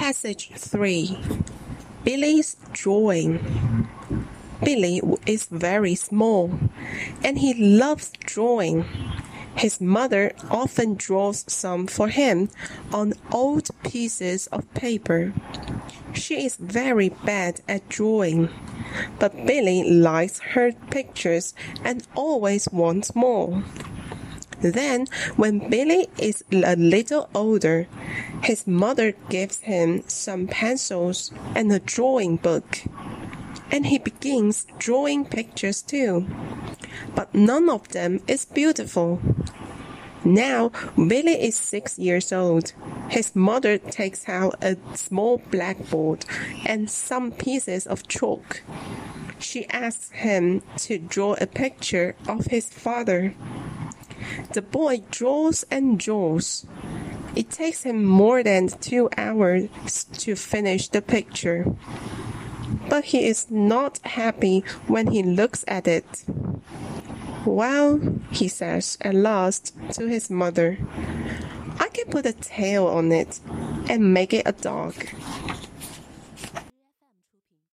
Passage 3 Billy's Drawing Billy is very small and he loves drawing. His mother often draws some for him on old pieces of paper. She is very bad at drawing, but Billy likes her pictures and always wants more. Then, when Billy is a little older, his mother gives him some pencils and a drawing book. And he begins drawing pictures too. But none of them is beautiful. Now, Billy is six years old. His mother takes out a small blackboard and some pieces of chalk. She asks him to draw a picture of his father. The boy draws and draws. It takes him more than two hours to finish the picture. But he is not happy when he looks at it. Well, he says at last to his mother, I can put a tail on it and make it a dog.